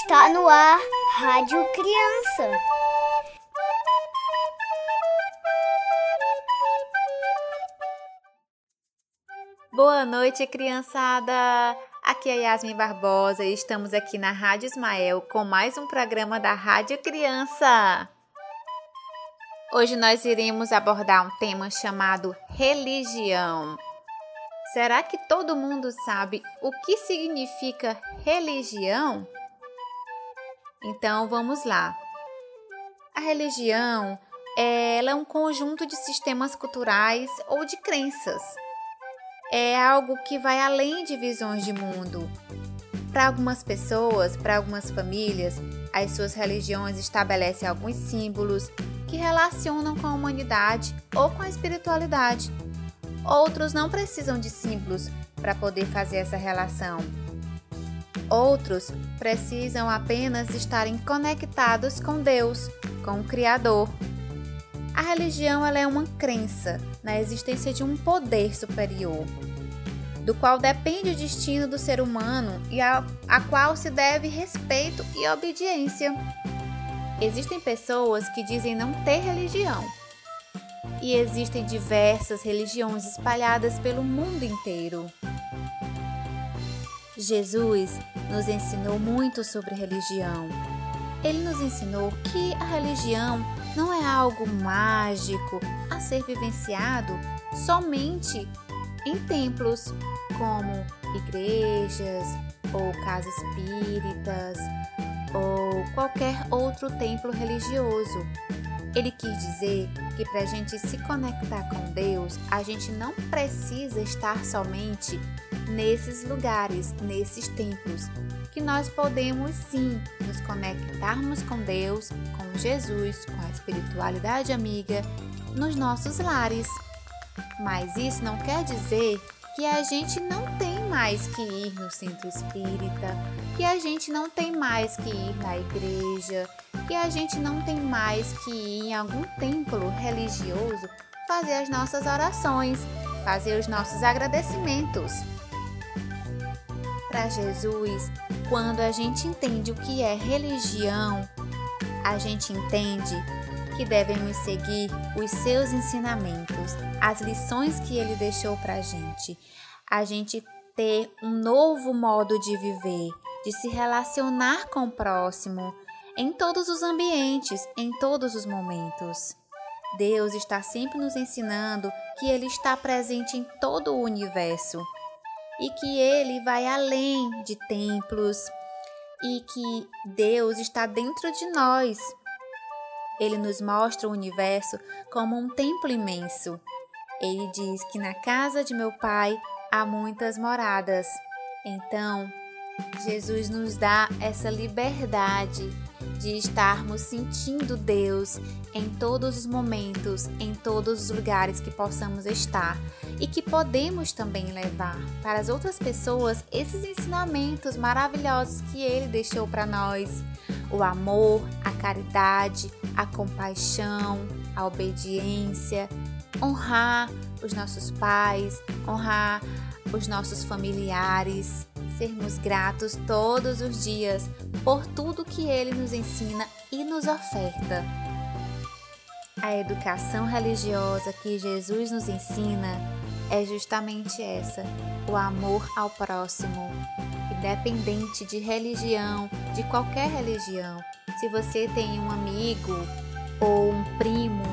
Está no ar Rádio Criança. Boa noite, criançada! Aqui é Yasmin Barbosa e estamos aqui na Rádio Ismael com mais um programa da Rádio Criança. Hoje nós iremos abordar um tema chamado religião. Será que todo mundo sabe o que significa religião? Então vamos lá. A religião ela é um conjunto de sistemas culturais ou de crenças é algo que vai além de visões de mundo. Para algumas pessoas, para algumas famílias, as suas religiões estabelecem alguns símbolos que relacionam com a humanidade ou com a espiritualidade. Outros não precisam de símbolos para poder fazer essa relação. Outros precisam apenas estarem conectados com Deus, com o Criador. A religião é uma crença na existência de um poder superior, do qual depende o destino do ser humano e a, a qual se deve respeito e obediência. Existem pessoas que dizem não ter religião, e existem diversas religiões espalhadas pelo mundo inteiro. Jesus nos ensinou muito sobre religião. Ele nos ensinou que a religião não é algo mágico a ser vivenciado somente em templos como igrejas ou casas espíritas ou qualquer outro templo religioso. Ele quis dizer que para a gente se conectar com Deus, a gente não precisa estar somente nesses lugares, nesses templos, que nós podemos sim nos conectarmos com Deus, com Jesus, com a espiritualidade amiga nos nossos lares. Mas isso não quer dizer que a gente não tem mais que ir no centro espírita, que a gente não tem mais que ir na igreja, que a gente não tem mais que ir em algum templo religioso fazer as nossas orações, fazer os nossos agradecimentos. Para Jesus, quando a gente entende o que é religião, a gente entende que devemos seguir os seus ensinamentos, as lições que ele deixou para a gente. A gente ter um novo modo de viver, de se relacionar com o próximo em todos os ambientes, em todos os momentos. Deus está sempre nos ensinando que Ele está presente em todo o universo e que Ele vai além de templos e que Deus está dentro de nós. Ele nos mostra o universo como um templo imenso. Ele diz que na casa de meu Pai há muitas moradas. Então, Jesus nos dá essa liberdade de estarmos sentindo Deus em todos os momentos, em todos os lugares que possamos estar e que podemos também levar para as outras pessoas esses ensinamentos maravilhosos que Ele deixou para nós: o amor, a caridade, a compaixão, a obediência, honrar os nossos pais, honrar os nossos familiares sermos gratos todos os dias por tudo que Ele nos ensina e nos oferta. A educação religiosa que Jesus nos ensina é justamente essa: o amor ao próximo, independente de religião, de qualquer religião. Se você tem um amigo ou um primo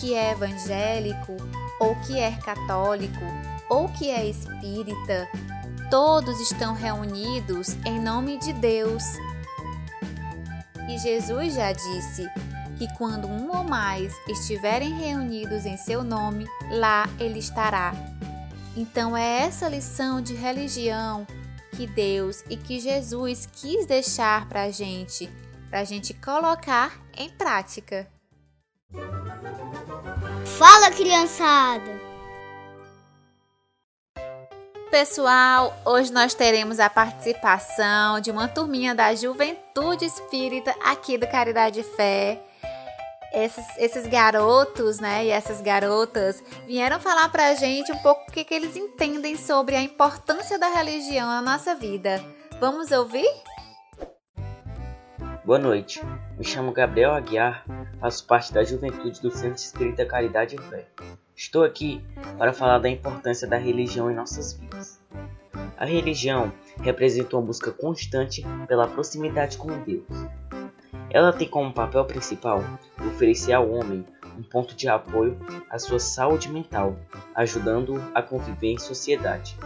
que é evangélico, ou que é católico, ou que é espírita, todos estão reunidos em nome de Deus. E Jesus já disse que quando um ou mais estiverem reunidos em seu nome, lá ele estará. Então é essa lição de religião que Deus e que Jesus quis deixar para a gente, para a gente colocar em prática. Fala, criançada! Pessoal! Hoje nós teremos a participação de uma turminha da Juventude Espírita aqui do Caridade Fé. Esses, esses garotos, né, e essas garotas vieram falar pra gente um pouco o que, que eles entendem sobre a importância da religião na nossa vida. Vamos ouvir? Boa noite, me chamo Gabriel Aguiar, faço parte da juventude do Centro Espírita Caridade Fé. Estou aqui para falar da importância da religião em nossas vidas. A religião representa uma busca constante pela proximidade com Deus. Ela tem como papel principal oferecer ao homem um ponto de apoio à sua saúde mental, ajudando-o a conviver em sociedade,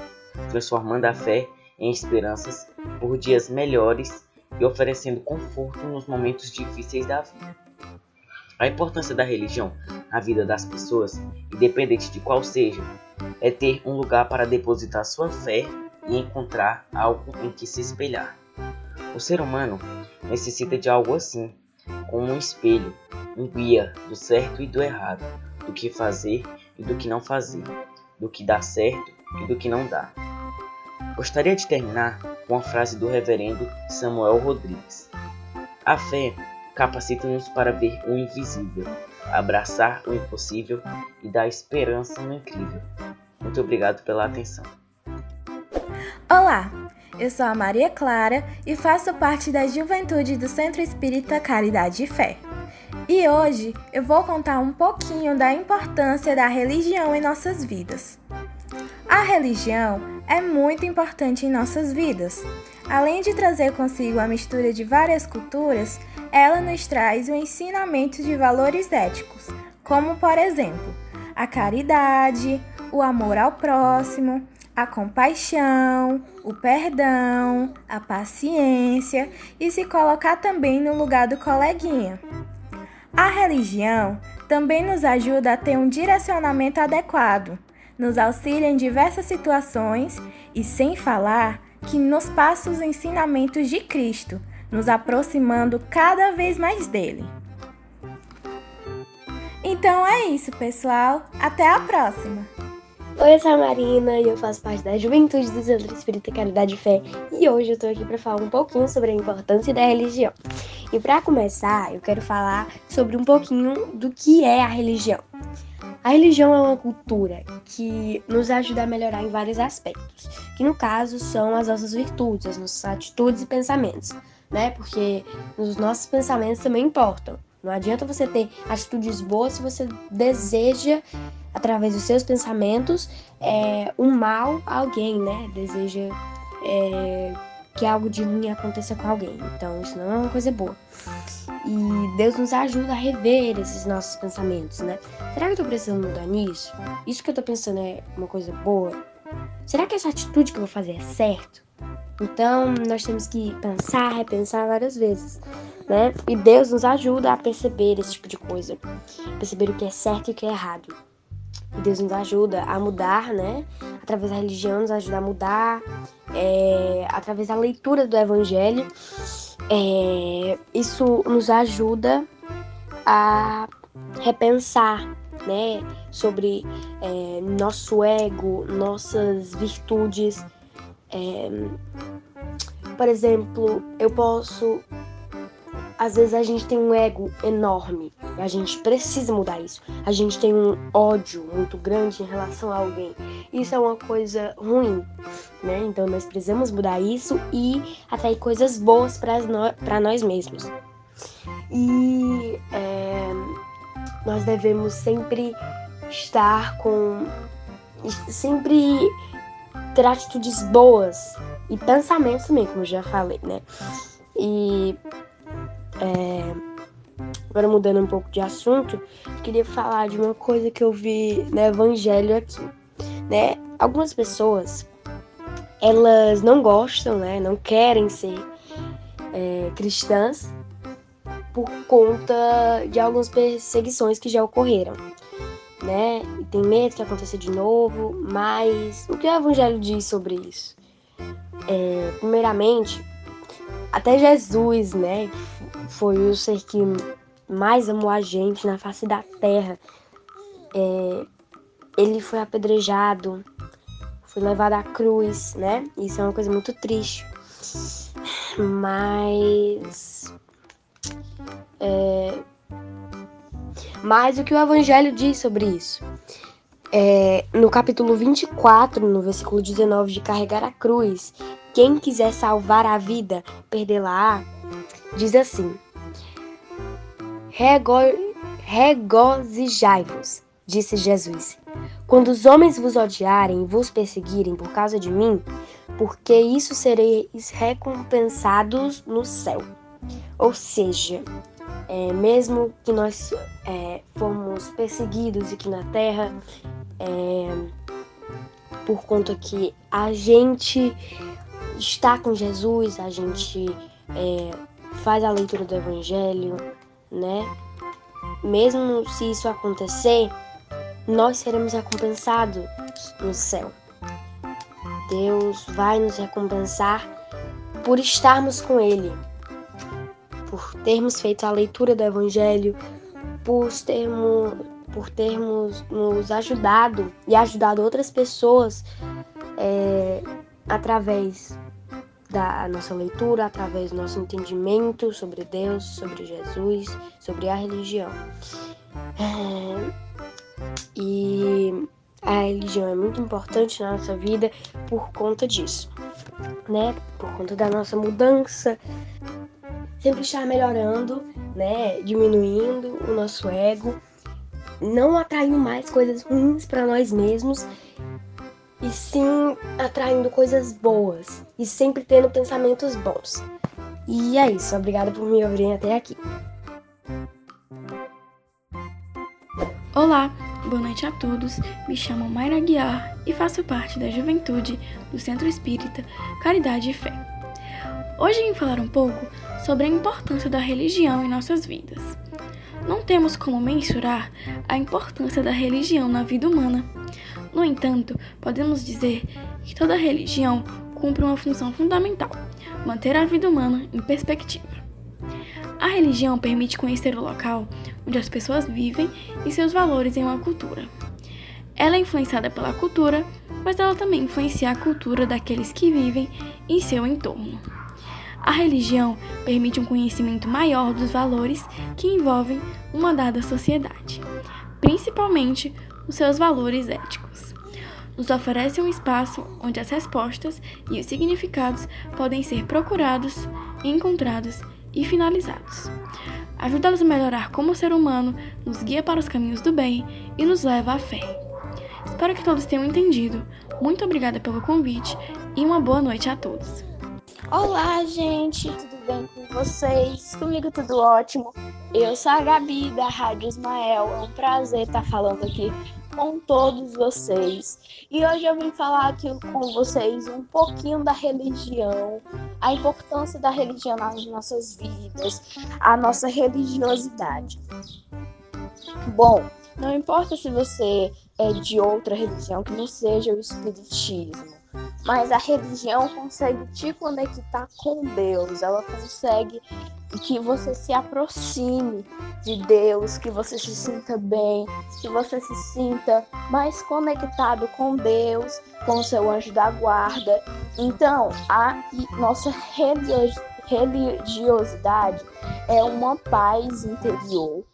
transformando a fé em esperanças por dias melhores e oferecendo conforto nos momentos difíceis da vida. A importância da religião na vida das pessoas, independente de qual seja, é ter um lugar para depositar sua fé e encontrar algo em que se espelhar. O ser humano necessita de algo assim, como um espelho, um guia do certo e do errado, do que fazer e do que não fazer, do que dá certo e do que não dá. Gostaria de terminar com a frase do reverendo Samuel Rodrigues. A fé capacita-nos para ver o invisível, abraçar o impossível e dar esperança no incrível. Muito obrigado pela atenção. Olá, eu sou a Maria Clara e faço parte da juventude do Centro Espírita Caridade e Fé. E hoje eu vou contar um pouquinho da importância da religião em nossas vidas. A religião é muito importante em nossas vidas. Além de trazer consigo a mistura de várias culturas, ela nos traz o ensinamento de valores éticos, como por exemplo, a caridade, o amor ao próximo, a compaixão, o perdão, a paciência e se colocar também no lugar do coleguinha. A religião também nos ajuda a ter um direcionamento adequado nos auxilia em diversas situações e, sem falar, que nos passa os ensinamentos de Cristo, nos aproximando cada vez mais dele. Então é isso, pessoal. Até a próxima! Oi, eu sou a Marina e eu faço parte da Juventude do Centro Espírita Caridade e Fé e hoje eu tô aqui para falar um pouquinho sobre a importância da religião. E para começar, eu quero falar sobre um pouquinho do que é a religião. A religião é uma cultura que nos ajuda a melhorar em vários aspectos, que no caso são as nossas virtudes, as nossas atitudes e pensamentos, né? Porque os nossos pensamentos também importam. Não adianta você ter atitudes boas se você deseja, através dos seus pensamentos, é, um mal a alguém, né? Deseja é, que algo de ruim aconteça com alguém. Então, isso não é uma coisa boa. E Deus nos ajuda a rever esses nossos pensamentos, né? Será que eu tô precisando mudar nisso? Isso que eu tô pensando é uma coisa boa? Será que essa atitude que eu vou fazer é certo? Então, nós temos que pensar, repensar várias vezes, né? E Deus nos ajuda a perceber esse tipo de coisa, perceber o que é certo e o que é errado. Deus nos ajuda a mudar, né? Através da religião, nos ajuda a mudar, é, através da leitura do Evangelho é, isso nos ajuda a repensar né, sobre é, nosso ego, nossas virtudes. É, por exemplo, eu posso. Às vezes a gente tem um ego enorme e a gente precisa mudar isso. A gente tem um ódio muito grande em relação a alguém. Isso é uma coisa ruim né? Então nós precisamos mudar isso e atrair coisas boas para nós mesmos. E é, nós devemos sempre estar com. sempre ter atitudes boas e pensamentos também, como eu já falei, né? E. É, agora mudando um pouco de assunto, queria falar de uma coisa que eu vi no Evangelho aqui, né? Algumas pessoas elas não gostam, né, não querem ser é, cristãs por conta de algumas perseguições que já ocorreram, né? E tem medo que aconteça de novo, mas o que o Evangelho diz sobre isso? É, primeiramente, até Jesus, né, foi o ser que mais amou a gente na face da terra. É, ele foi apedrejado, foi levado à cruz, né? Isso é uma coisa muito triste. Mas. É, mas o que o Evangelho diz sobre isso? É, no capítulo 24, no versículo 19, de carregar a cruz, quem quiser salvar a vida, perdê-la-á. diz assim: Rego, Regozijai-vos, disse Jesus, quando os homens vos odiarem e vos perseguirem por causa de mim, porque isso sereis recompensados no céu. Ou seja, é, mesmo que nós é, fomos perseguidos aqui na terra, é, por conta que a gente está com Jesus, a gente é, faz a leitura do Evangelho, né? Mesmo se isso acontecer, nós seremos recompensados no céu. Deus vai nos recompensar por estarmos com Ele, por termos feito a leitura do Evangelho, por termos, por termos nos ajudado e ajudado outras pessoas é, através da nossa leitura, através do nosso entendimento sobre Deus, sobre Jesus, sobre a religião. É, e a religião é muito importante na nossa vida por conta disso, né? Por conta da nossa mudança, sempre estar melhorando, né? Diminuindo o nosso ego, não atraindo mais coisas ruins para nós mesmos e sim atraindo coisas boas e sempre tendo pensamentos bons. E é isso, obrigada por me ouvirem até aqui. Olá, boa noite a todos. Me chamo Mayra Guiar e faço parte da juventude do Centro Espírita Caridade e Fé. Hoje vim falar um pouco sobre a importância da religião em nossas vidas. Não temos como mensurar a importância da religião na vida humana. No entanto, podemos dizer que toda religião cumpre uma função fundamental: manter a vida humana em perspectiva. A religião permite conhecer o local onde as pessoas vivem e seus valores em uma cultura. Ela é influenciada pela cultura, mas ela também influencia a cultura daqueles que vivem em seu entorno. A religião permite um conhecimento maior dos valores que envolvem uma dada sociedade, principalmente os seus valores éticos. Nos oferece um espaço onde as respostas e os significados podem ser procurados, encontrados e finalizados ajuda-nos a melhorar como ser humano, nos guia para os caminhos do bem e nos leva à fé. Espero que todos tenham entendido. Muito obrigada pelo convite e uma boa noite a todos. Olá, gente, tudo bem com vocês? Comigo tudo ótimo. Eu sou a Gabi da Rádio Ismael. É um prazer estar falando aqui com todos vocês. E hoje eu vim falar aqui com vocês um pouquinho da religião, a importância da religião nas nossas vidas, a nossa religiosidade. Bom, não importa se você é de outra religião que não seja o espiritismo, mas a religião consegue te conectar com Deus, ela consegue que você se aproxime de Deus, que você se sinta bem, que você se sinta mais conectado com Deus, com o seu anjo da guarda. Então, a nossa religiosidade é uma paz interior,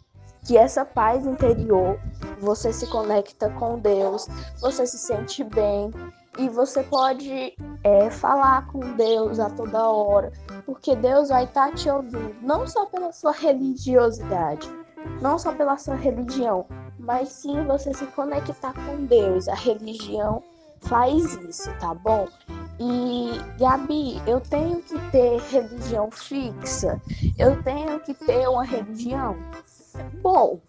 que essa paz interior você se conecta com Deus, você se sente bem e você pode é, falar com Deus a toda hora, porque Deus vai estar tá te ouvindo, não só pela sua religiosidade, não só pela sua religião, mas sim você se conectar com Deus. A religião faz isso, tá bom? E Gabi, eu tenho que ter religião fixa? Eu tenho que ter uma religião? Bom,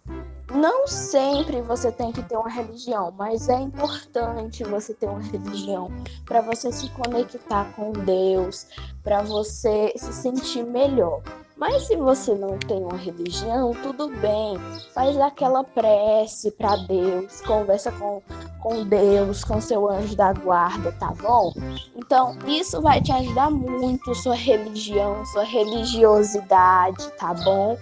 não sempre você tem que ter uma religião, mas é importante você ter uma religião para você se conectar com Deus, para você se sentir melhor. Mas se você não tem uma religião, tudo bem. Faz aquela prece para Deus, conversa com, com Deus, com seu anjo da guarda, tá bom? Então, isso vai te ajudar muito, sua religião, sua religiosidade, tá bom?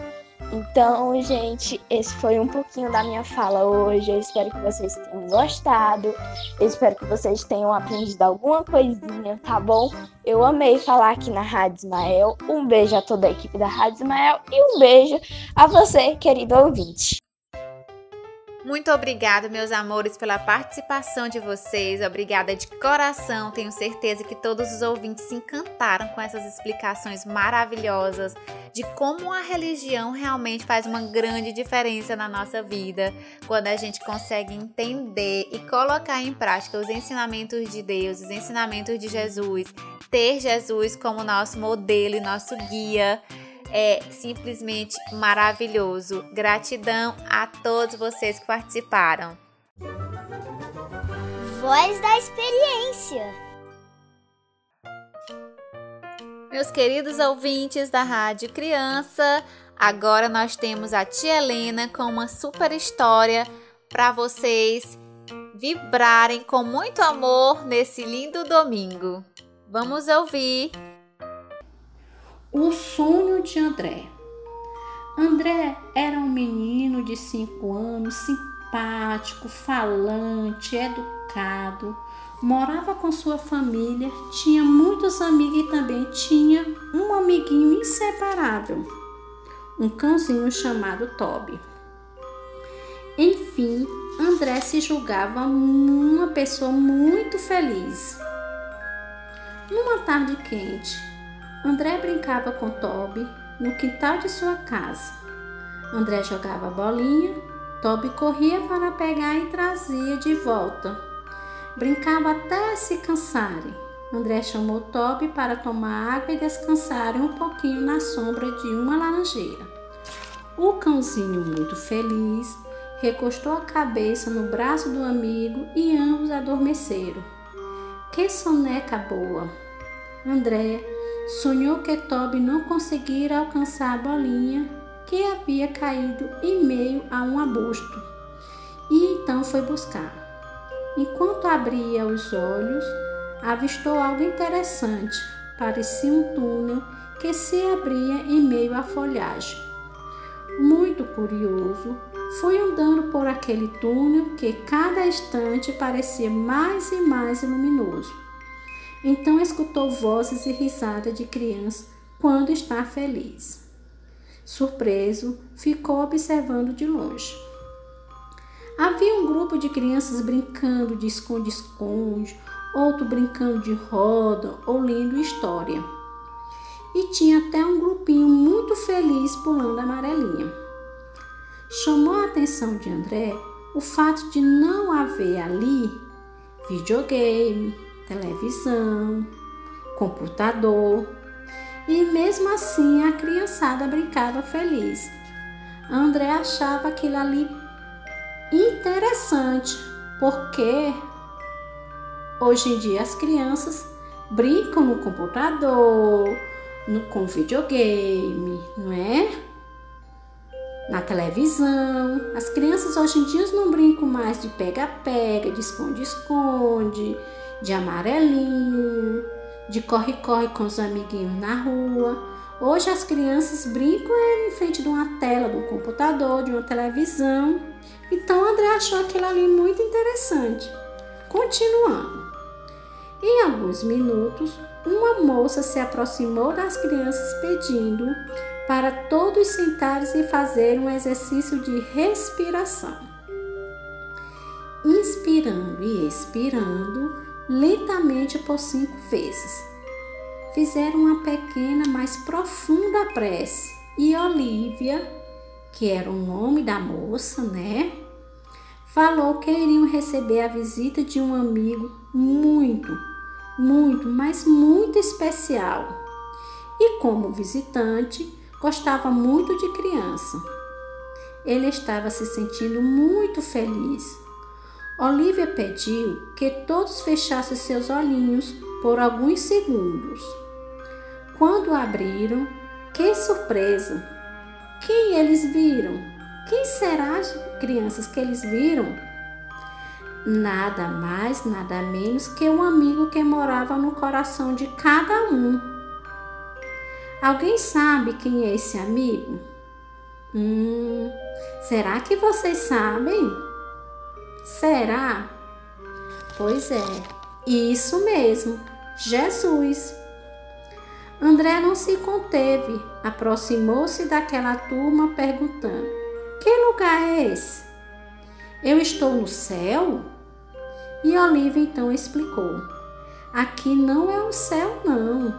Então, gente, esse foi um pouquinho da minha fala hoje. Eu espero que vocês tenham gostado. Eu espero que vocês tenham aprendido alguma coisinha, tá bom? Eu amei falar aqui na Rádio Ismael. Um beijo a toda a equipe da Rádio Ismael e um beijo a você, querido ouvinte. Muito obrigada, meus amores, pela participação de vocês. Obrigada de coração. Tenho certeza que todos os ouvintes se encantaram com essas explicações maravilhosas de como a religião realmente faz uma grande diferença na nossa vida quando a gente consegue entender e colocar em prática os ensinamentos de Deus, os ensinamentos de Jesus, ter Jesus como nosso modelo e nosso guia é simplesmente maravilhoso. Gratidão a todos vocês que participaram. Voz da experiência. Meus queridos ouvintes da Rádio Criança, agora nós temos a tia Helena com uma super história para vocês vibrarem com muito amor nesse lindo domingo. Vamos ouvir. O sonho de André. André era um menino de cinco anos, simpático, falante, educado. Morava com sua família, tinha muitos amigos e também tinha um amiguinho inseparável, um cãozinho chamado Toby. Enfim, André se julgava uma pessoa muito feliz. Numa tarde quente, André brincava com Toby no quintal de sua casa. André jogava bolinha, Toby corria para pegar e trazia de volta. Brincava até se cansarem. André chamou Toby para tomar água e descansarem um pouquinho na sombra de uma laranjeira. O cãozinho, muito feliz, recostou a cabeça no braço do amigo e ambos adormeceram. Que soneca boa! André sonhou que Toby não conseguira alcançar a bolinha que havia caído em meio a um arbusto e então foi buscar. Enquanto abria os olhos, avistou algo interessante. Parecia um túnel que se abria em meio à folhagem. Muito curioso, foi andando por aquele túnel que cada instante parecia mais e mais luminoso. Então escutou vozes e risadas de criança quando está feliz. Surpreso, ficou observando de longe. Havia um grupo de crianças brincando de esconde-esconde, outro brincando de roda ou lendo história. E tinha até um grupinho muito feliz pulando amarelinha. Chamou a atenção de André o fato de não haver ali videogame, televisão, computador. E mesmo assim a criançada brincava feliz. André achava aquilo ali interessante, porque hoje em dia as crianças brincam no computador, no, com videogame, não é? Na televisão. As crianças hoje em dia não brincam mais de pega-pega, de esconde-esconde, de amarelinho, de corre-corre com os amiguinhos na rua. Hoje as crianças brincam em frente de uma tela, de um computador, de uma televisão. Então André achou aquilo ali muito interessante. Continuando. Em alguns minutos, uma moça se aproximou das crianças pedindo para todos sentarem e fazer um exercício de respiração. Inspirando e expirando, lentamente por cinco vezes. Fizeram uma pequena, mas profunda prece e Olivia, que era o nome da moça, né? Falou que iriam receber a visita de um amigo muito, muito, mas muito especial. E como visitante, gostava muito de criança. Ele estava se sentindo muito feliz Olivia pediu que todos fechassem seus olhinhos por alguns segundos. Quando abriram, que surpresa! Quem eles viram? Quem será as crianças que eles viram? Nada mais, nada menos que um amigo que morava no coração de cada um. Alguém sabe quem é esse amigo? Hum, será que vocês sabem? Será? Pois é, isso mesmo, Jesus. André não se conteve, aproximou-se daquela turma perguntando: Que lugar é esse? Eu estou no céu? E Olivia então explicou: Aqui não é o céu, não.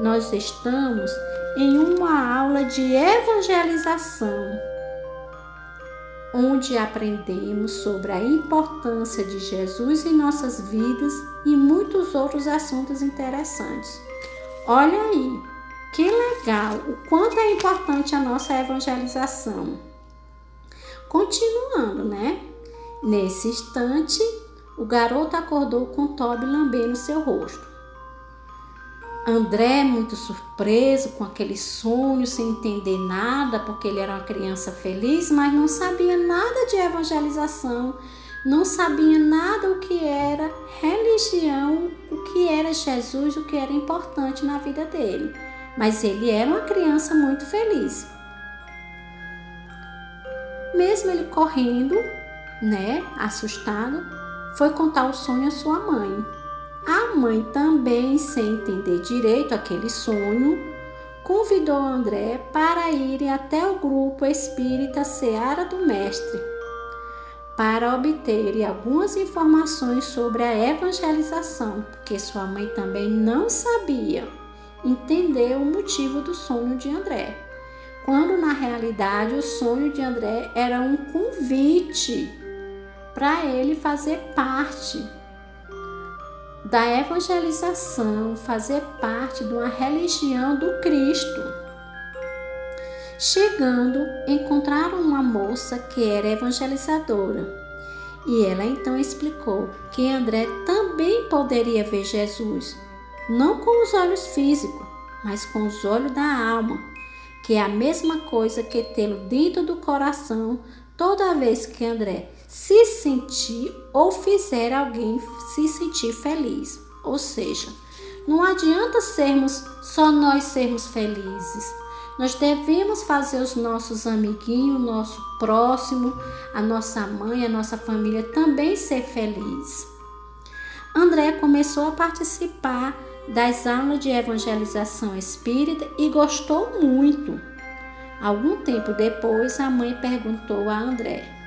Nós estamos em uma aula de evangelização onde aprendemos sobre a importância de Jesus em nossas vidas e muitos outros assuntos interessantes. Olha aí, que legal o quanto é importante a nossa evangelização. Continuando, né? Nesse instante, o garoto acordou com Toby lambendo seu rosto. André, muito surpreso com aquele sonho, sem entender nada, porque ele era uma criança feliz, mas não sabia nada de evangelização, não sabia nada o que era religião, o que era Jesus, o que era importante na vida dele. Mas ele era uma criança muito feliz. Mesmo ele correndo, né, assustado, foi contar o sonho à sua mãe. A mãe, também sem entender direito aquele sonho, convidou André para irem até o grupo espírita Seara do Mestre para obterem algumas informações sobre a evangelização, porque sua mãe também não sabia. Entender o motivo do sonho de André, quando na realidade o sonho de André era um convite para ele fazer parte da evangelização, fazer parte de uma religião do Cristo. Chegando, encontraram uma moça que era evangelizadora. E ela então explicou que André também poderia ver Jesus, não com os olhos físicos, mas com os olhos da alma, que é a mesma coisa que tê-lo dentro do coração toda vez que André se sentir ou fizer alguém se sentir feliz. Ou seja, não adianta sermos só nós sermos felizes. Nós devemos fazer os nossos amiguinhos, nosso próximo, a nossa mãe, a nossa família também ser feliz. André começou a participar das aulas de evangelização espírita e gostou muito. Algum tempo depois, a mãe perguntou a André: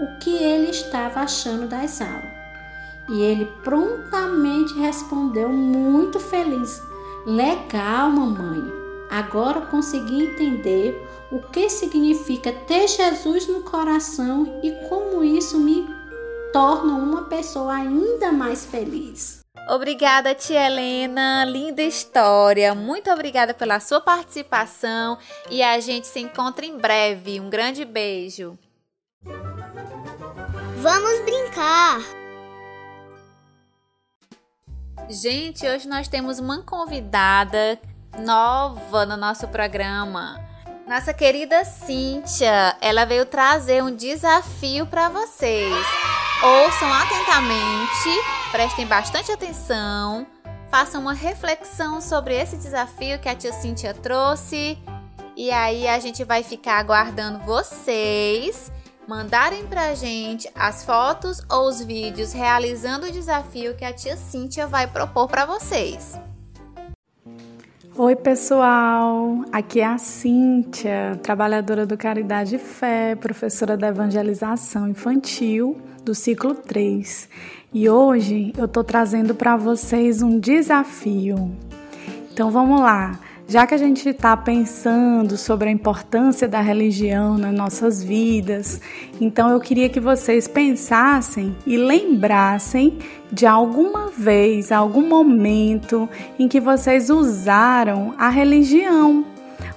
o que ele estava achando das aulas. E ele prontamente respondeu, muito feliz: Legal, mamãe. Agora consegui entender o que significa ter Jesus no coração e como isso me torna uma pessoa ainda mais feliz. Obrigada, tia Helena. Linda história. Muito obrigada pela sua participação e a gente se encontra em breve. Um grande beijo. Vamos brincar! Gente, hoje nós temos uma convidada nova no nosso programa. Nossa querida Cíntia, ela veio trazer um desafio para vocês. Ouçam atentamente, prestem bastante atenção, façam uma reflexão sobre esse desafio que a tia Cíntia trouxe. E aí a gente vai ficar aguardando vocês mandarem pra gente as fotos ou os vídeos realizando o desafio que a tia Cíntia vai propor para vocês. Oi, pessoal! Aqui é a Cíntia, trabalhadora do Caridade e Fé, professora da evangelização infantil do ciclo 3. E hoje eu tô trazendo para vocês um desafio. Então vamos lá! Já que a gente está pensando sobre a importância da religião nas nossas vidas, então eu queria que vocês pensassem e lembrassem de alguma vez, algum momento em que vocês usaram a religião,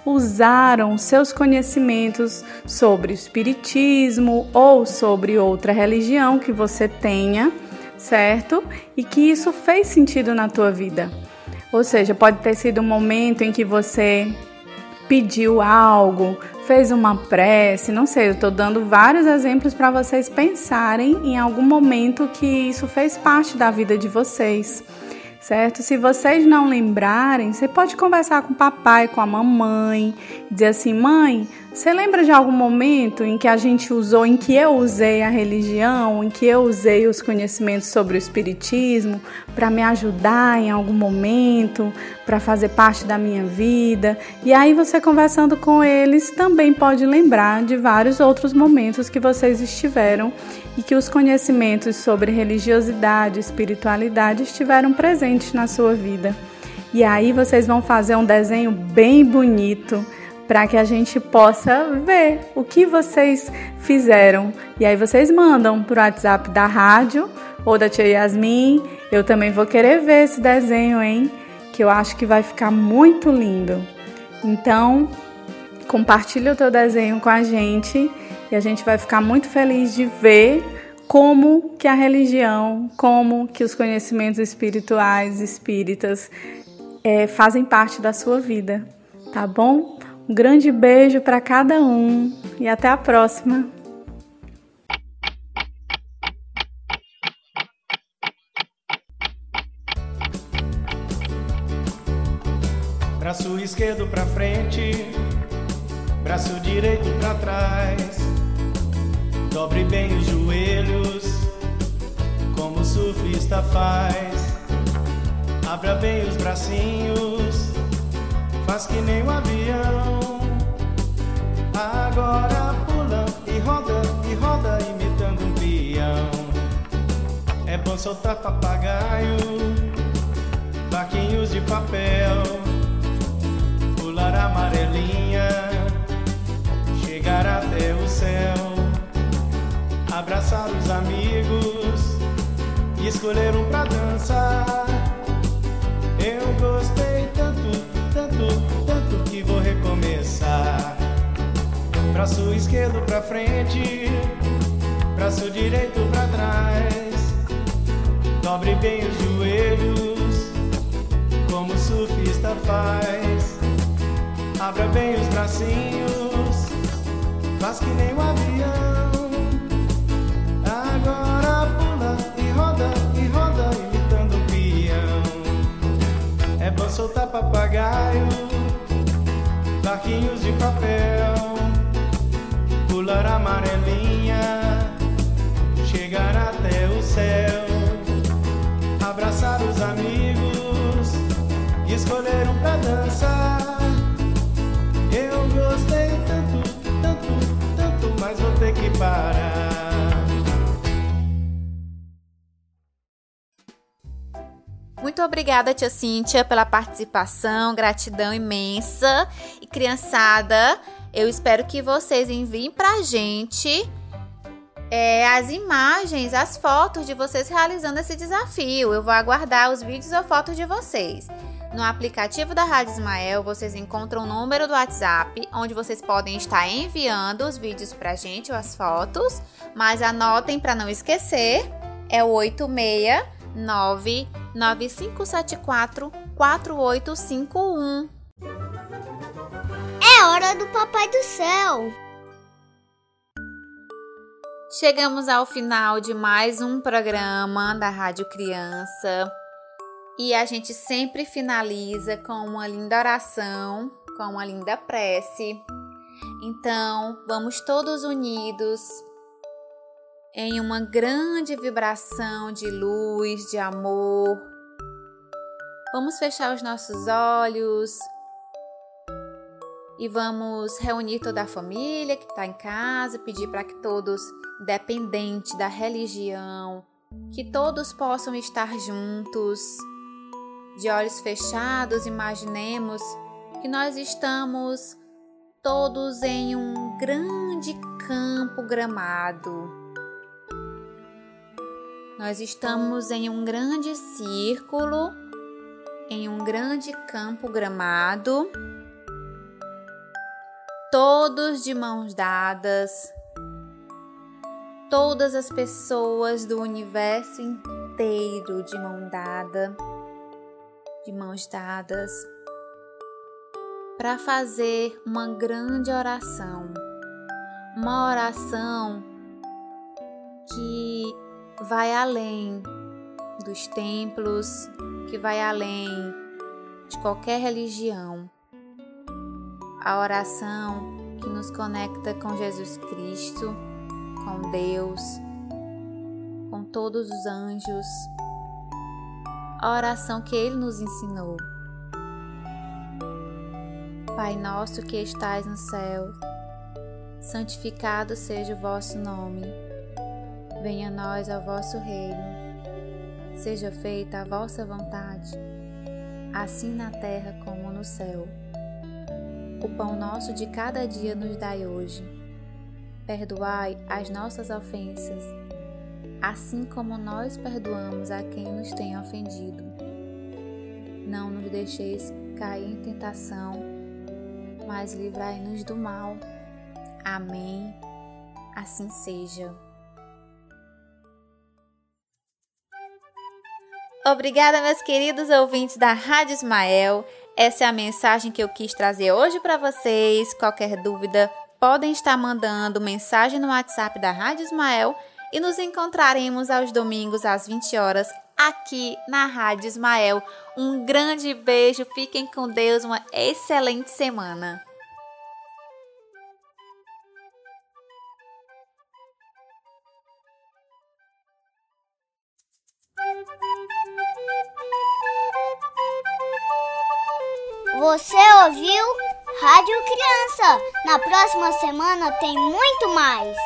usaram seus conhecimentos sobre o espiritismo ou sobre outra religião que você tenha, certo? E que isso fez sentido na tua vida. Ou seja, pode ter sido um momento em que você pediu algo, fez uma prece, não sei, eu estou dando vários exemplos para vocês pensarem em algum momento que isso fez parte da vida de vocês, certo? Se vocês não lembrarem, você pode conversar com o papai, com a mamãe, dizer assim: mãe, você lembra de algum momento em que a gente usou, em que eu usei a religião, em que eu usei os conhecimentos sobre o espiritismo para me ajudar em algum momento, para fazer parte da minha vida? E aí você conversando com eles também pode lembrar de vários outros momentos que vocês estiveram e que os conhecimentos sobre religiosidade, espiritualidade estiveram presentes na sua vida. E aí vocês vão fazer um desenho bem bonito para que a gente possa ver o que vocês fizeram. E aí vocês mandam para o WhatsApp da rádio ou da tia Yasmin. Eu também vou querer ver esse desenho, hein? Que eu acho que vai ficar muito lindo. Então, compartilha o teu desenho com a gente a gente vai ficar muito feliz de ver como que a religião, como que os conhecimentos espirituais, espíritas, é, fazem parte da sua vida, tá bom? Um grande beijo para cada um e até a próxima! Braço esquerdo para frente, braço direito para trás. Dobre bem os joelhos, como o surfista faz. Abra bem os bracinhos faz que nem um avião. Agora pula e roda e roda imitando um peão. É bom soltar papagaio, barquinhos de papel, pular amarelinha, abraçar os amigos e escolher um pra dançar. Eu gostei tanto tanto, tanto que vou recomeçar. Braço esquerdo pra frente, braço direito pra trás. Dobre bem os joelhos, como o surfista faz. Abra bem os bracinhos, faz que nem um avião. Papagaio, barquinhos de papel, pular amarelinha, chegar até o céu, abraçar os amigos escolher um pra dançar. Obrigada, tia Cíntia, pela participação, gratidão imensa. E criançada, eu espero que vocês enviem pra gente é, as imagens, as fotos de vocês realizando esse desafio. Eu vou aguardar os vídeos ou fotos de vocês. No aplicativo da Rádio Ismael, vocês encontram o número do WhatsApp, onde vocês podem estar enviando os vídeos pra gente ou as fotos. Mas anotem para não esquecer, é o 869 9574 4851. É hora do Papai do Céu! Chegamos ao final de mais um programa da Rádio Criança e a gente sempre finaliza com uma linda oração, com uma linda prece. Então, vamos todos unidos em uma grande vibração de luz, de amor. Vamos fechar os nossos olhos e vamos reunir toda a família que está em casa, pedir para que todos, independente da religião, que todos possam estar juntos. De olhos fechados, imaginemos que nós estamos todos em um grande campo gramado nós estamos em um grande círculo, em um grande campo gramado, todos de mãos dadas, todas as pessoas do universo inteiro de mão dada, de mãos dadas, para fazer uma grande oração, uma oração que vai além dos templos, que vai além de qualquer religião. A oração que nos conecta com Jesus Cristo, com Deus, com todos os anjos. A oração que Ele nos ensinou. Pai nosso que estais no céu, santificado seja o vosso nome. Venha a nós ao vosso reino. Seja feita a vossa vontade, assim na terra como no céu. O pão nosso de cada dia nos dai hoje. Perdoai as nossas ofensas, assim como nós perdoamos a quem nos tem ofendido. Não nos deixeis cair em tentação, mas livrai-nos do mal. Amém. Assim seja. Obrigada, meus queridos ouvintes da Rádio Ismael. Essa é a mensagem que eu quis trazer hoje para vocês. Qualquer dúvida, podem estar mandando mensagem no WhatsApp da Rádio Ismael e nos encontraremos aos domingos às 20 horas aqui na Rádio Ismael. Um grande beijo, fiquem com Deus, uma excelente semana. Você ouviu Rádio Criança? Na próxima semana tem muito mais.